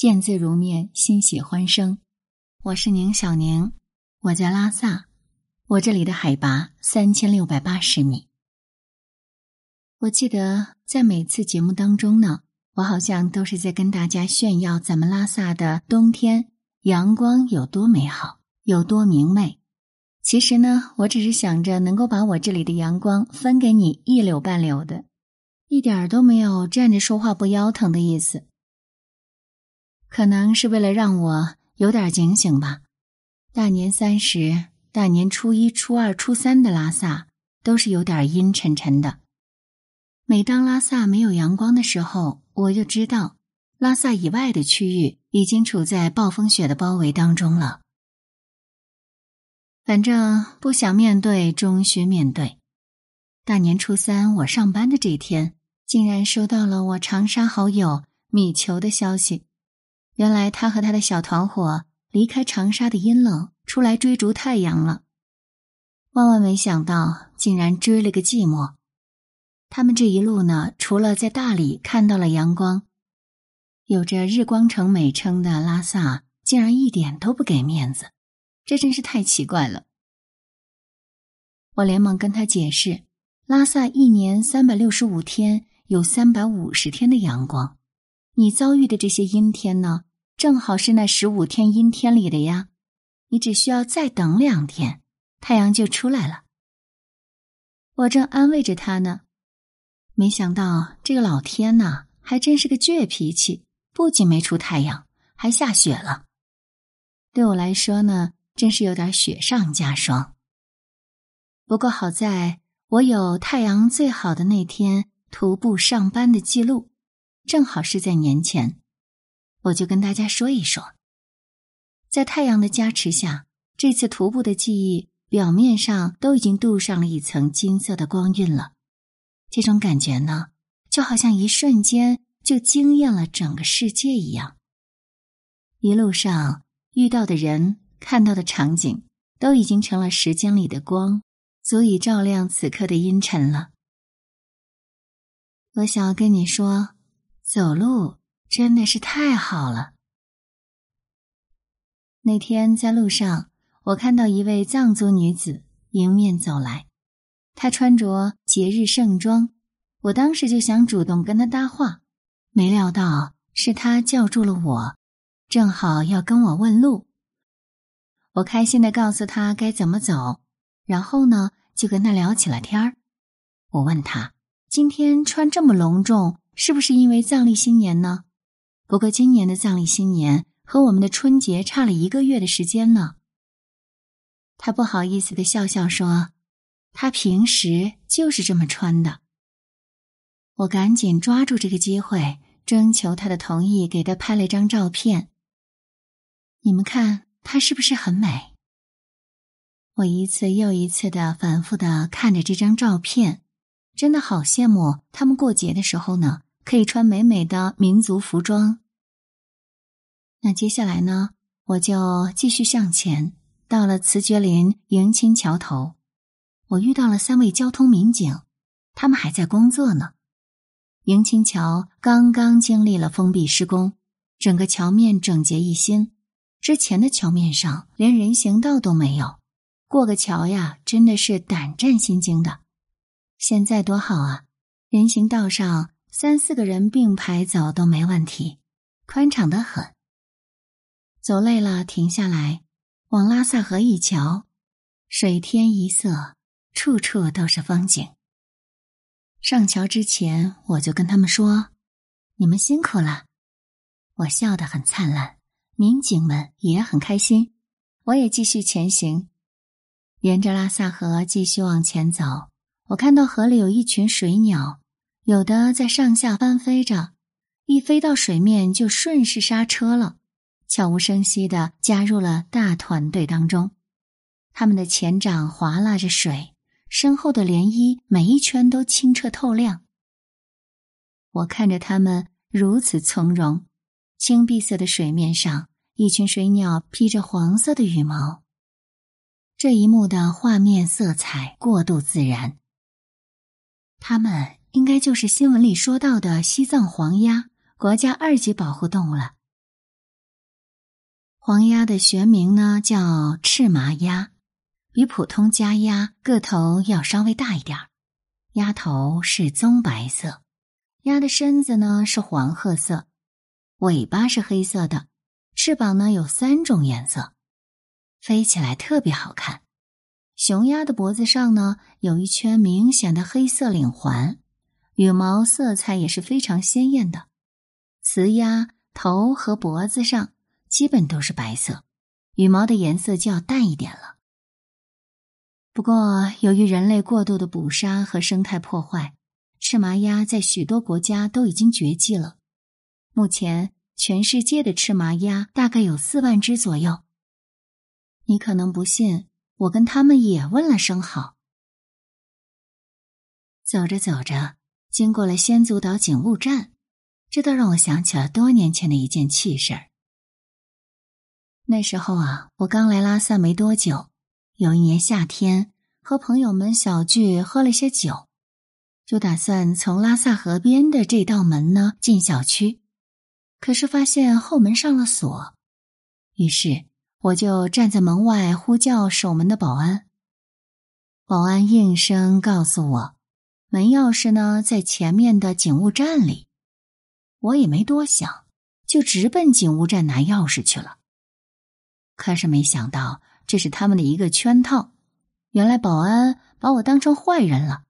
见字如面，欣喜欢声。我是宁小宁，我在拉萨，我这里的海拔三千六百八十米。我记得在每次节目当中呢，我好像都是在跟大家炫耀咱们拉萨的冬天阳光有多美好，有多明媚。其实呢，我只是想着能够把我这里的阳光分给你一绺半绺的，一点都没有站着说话不腰疼的意思。可能是为了让我有点警醒吧。大年三十、大年初一、初二、初三的拉萨都是有点阴沉沉的。每当拉萨没有阳光的时候，我就知道拉萨以外的区域已经处在暴风雪的包围当中了。反正不想面对，终须面对。大年初三，我上班的这天，竟然收到了我长沙好友米球的消息。原来他和他的小团伙离开长沙的阴冷，出来追逐太阳了。万万没想到，竟然追了个寂寞。他们这一路呢，除了在大理看到了阳光，有着“日光城”美称的拉萨，竟然一点都不给面子。这真是太奇怪了！我连忙跟他解释，拉萨一年三百六十五天，有三百五十天的阳光。你遭遇的这些阴天呢，正好是那十五天阴天里的呀。你只需要再等两天，太阳就出来了。我正安慰着他呢，没想到这个老天呐，还真是个倔脾气，不仅没出太阳，还下雪了。对我来说呢。真是有点雪上加霜。不过好在我有太阳最好的那天徒步上班的记录，正好是在年前。我就跟大家说一说，在太阳的加持下，这次徒步的记忆表面上都已经镀上了一层金色的光晕了。这种感觉呢，就好像一瞬间就惊艳了整个世界一样。一路上遇到的人。看到的场景都已经成了时间里的光，足以照亮此刻的阴沉了。我想要跟你说，走路真的是太好了。那天在路上，我看到一位藏族女子迎面走来，她穿着节日盛装，我当时就想主动跟她搭话，没料到是她叫住了我，正好要跟我问路。我开心的告诉他该怎么走，然后呢，就跟他聊起了天儿。我问他今天穿这么隆重，是不是因为藏历新年呢？不过今年的藏历新年和我们的春节差了一个月的时间呢。他不好意思的笑笑说：“他平时就是这么穿的。”我赶紧抓住这个机会，征求他的同意，给他拍了张照片。你们看。她是不是很美？我一次又一次的反复的看着这张照片，真的好羡慕他们过节的时候呢，可以穿美美的民族服装。那接下来呢，我就继续向前，到了慈觉林迎亲桥头，我遇到了三位交通民警，他们还在工作呢。迎亲桥刚刚经历了封闭施工，整个桥面整洁一新。之前的桥面上连人行道都没有，过个桥呀，真的是胆战心惊的。现在多好啊，人行道上三四个人并排走都没问题，宽敞的很。走累了停下来，往拉萨河一瞧，水天一色，处处都是风景。上桥之前，我就跟他们说：“你们辛苦了。”我笑得很灿烂。民警们也很开心，我也继续前行，沿着拉萨河继续往前走。我看到河里有一群水鸟，有的在上下翻飞着，一飞到水面就顺势刹车了，悄无声息的加入了大团队当中。他们的前掌划拉着水，身后的涟漪每一圈都清澈透亮。我看着它们如此从容，青碧色的水面上。一群水鸟披着黄色的羽毛，这一幕的画面色彩过度自然。它们应该就是新闻里说到的西藏黄鸭，国家二级保护动物了。黄鸭的学名呢叫赤麻鸭，比普通家鸭个头要稍微大一点儿。鸭头是棕白色，鸭的身子呢是黄褐色，尾巴是黑色的，翅膀呢有三种颜色，飞起来特别好看。雄鸭的脖子上呢有一圈明显的黑色领环，羽毛色彩也是非常鲜艳的。雌鸭头和脖子上。基本都是白色，羽毛的颜色就要淡一点了。不过，由于人类过度的捕杀和生态破坏，赤麻鸭在许多国家都已经绝迹了。目前，全世界的赤麻鸭大概有四万只左右。你可能不信，我跟他们也问了声好。走着走着，经过了仙足岛警务站，这倒让我想起了多年前的一件趣事儿。那时候啊，我刚来拉萨没多久。有一年夏天，和朋友们小聚，喝了些酒，就打算从拉萨河边的这道门呢进小区。可是发现后门上了锁，于是我就站在门外呼叫守门的保安。保安应声告诉我，门钥匙呢在前面的警务站里。我也没多想，就直奔警务站拿钥匙去了。可是没想到，这是他们的一个圈套。原来保安把我当成坏人了，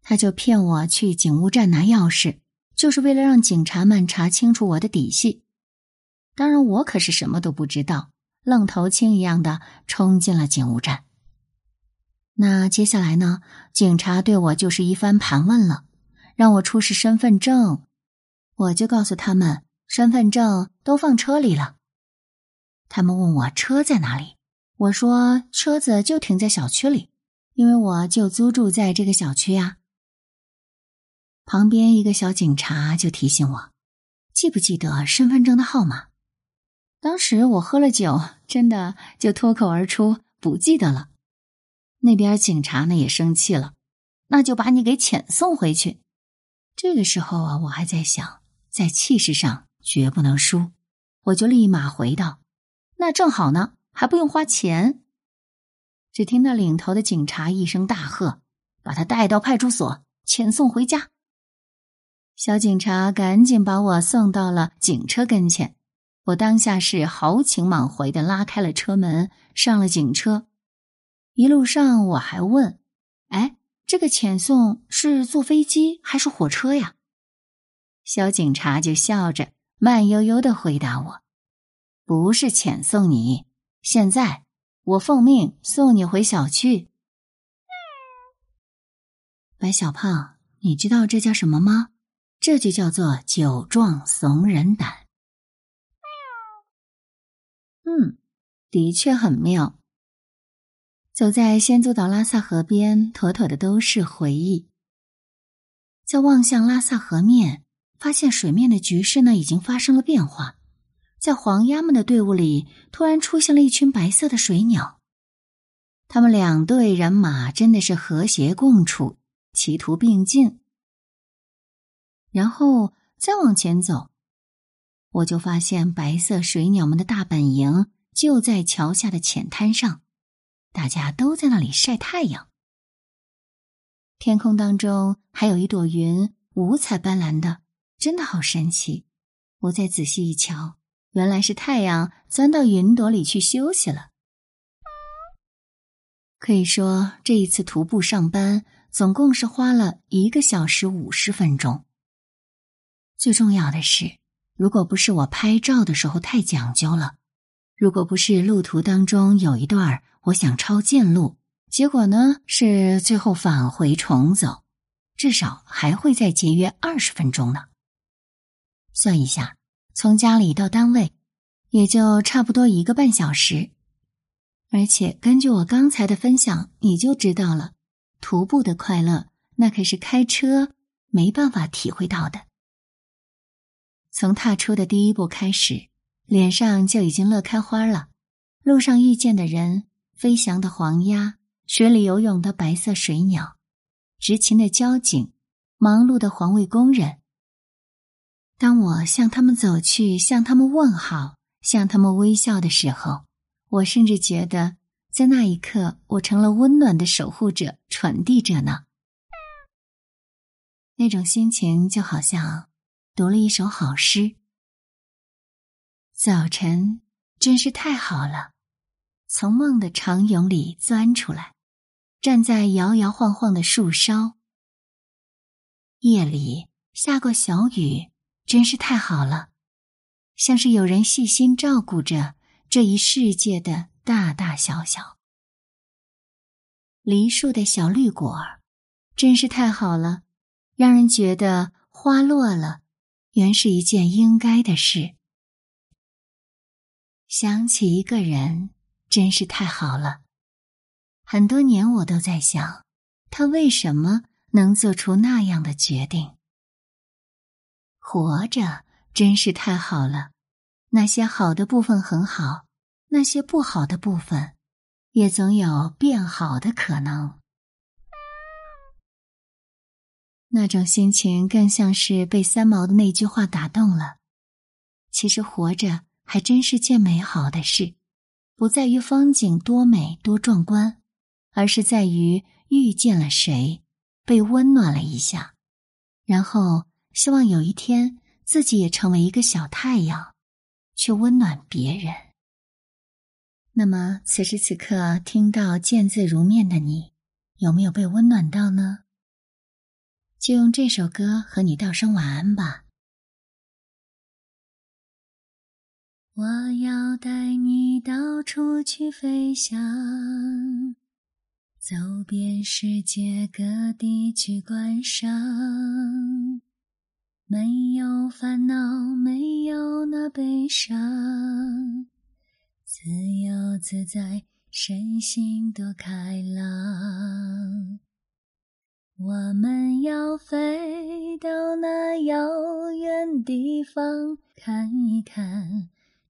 他就骗我去警务站拿钥匙，就是为了让警察们查清楚我的底细。当然，我可是什么都不知道，愣头青一样的冲进了警务站。那接下来呢？警察对我就是一番盘问了，让我出示身份证，我就告诉他们，身份证都放车里了。他们问我车在哪里，我说车子就停在小区里，因为我就租住在这个小区呀。旁边一个小警察就提醒我，记不记得身份证的号码？当时我喝了酒，真的就脱口而出不记得了。那边警察呢也生气了，那就把你给遣送回去。这个时候啊，我还在想，在气势上绝不能输，我就立马回道。那正好呢，还不用花钱。只听到领头的警察一声大喝：“把他带到派出所，遣送回家。”小警察赶紧把我送到了警车跟前。我当下是豪情满怀的拉开了车门，上了警车。一路上我还问：“哎，这个遣送是坐飞机还是火车呀？”小警察就笑着慢悠悠的回答我。不是遣送你，现在我奉命送你回小区。白小胖，你知道这叫什么吗？这就叫做酒壮怂人胆。嗯，的确很妙。走在仙足岛拉萨河边，妥妥的都是回忆。在望向拉萨河面，发现水面的局势呢，已经发生了变化。在黄鸭们的队伍里，突然出现了一群白色的水鸟。他们两队人马真的是和谐共处，齐图并进。然后再往前走，我就发现白色水鸟们的大本营就在桥下的浅滩上，大家都在那里晒太阳。天空当中还有一朵云，五彩斑斓的，真的好神奇。我再仔细一瞧。原来是太阳钻到云朵里去休息了。可以说，这一次徒步上班总共是花了一个小时五十分钟。最重要的是，如果不是我拍照的时候太讲究了，如果不是路途当中有一段我想抄近路，结果呢是最后返回重走，至少还会再节约二十分钟呢。算一下。从家里到单位，也就差不多一个半小时。而且根据我刚才的分享，你就知道了，徒步的快乐那可是开车没办法体会到的。从踏出的第一步开始，脸上就已经乐开花了。路上遇见的人，飞翔的黄鸭，水里游泳的白色水鸟，执勤的交警，忙碌的环卫工人。当我向他们走去，向他们问好，向他们微笑的时候，我甚至觉得，在那一刻，我成了温暖的守护者、传递者呢。那种心情就好像读了一首好诗。早晨真是太好了，从梦的长蛹里钻出来，站在摇摇晃晃的树梢。夜里下过小雨，真是太好了，像是有人细心照顾着这一世界的大大小小。梨树的小绿果儿，真是太好了，让人觉得花落了，原是一件应该的事。想起一个人，真是太好了，很多年我都在想，他为什么。能做出那样的决定，活着真是太好了。那些好的部分很好，那些不好的部分也总有变好的可能。那种心情更像是被三毛的那句话打动了。其实活着还真是件美好的事，不在于风景多美多壮观，而是在于遇见了谁。被温暖了一下，然后希望有一天自己也成为一个小太阳，去温暖别人。那么此时此刻听到见字如面的你，有没有被温暖到呢？就用这首歌和你道声晚安吧。我要带你到处去飞翔。走遍世界各地去观赏，没有烦恼，没有那悲伤，自由自在，身心多开朗。我们要飞到那遥远地方，看一看，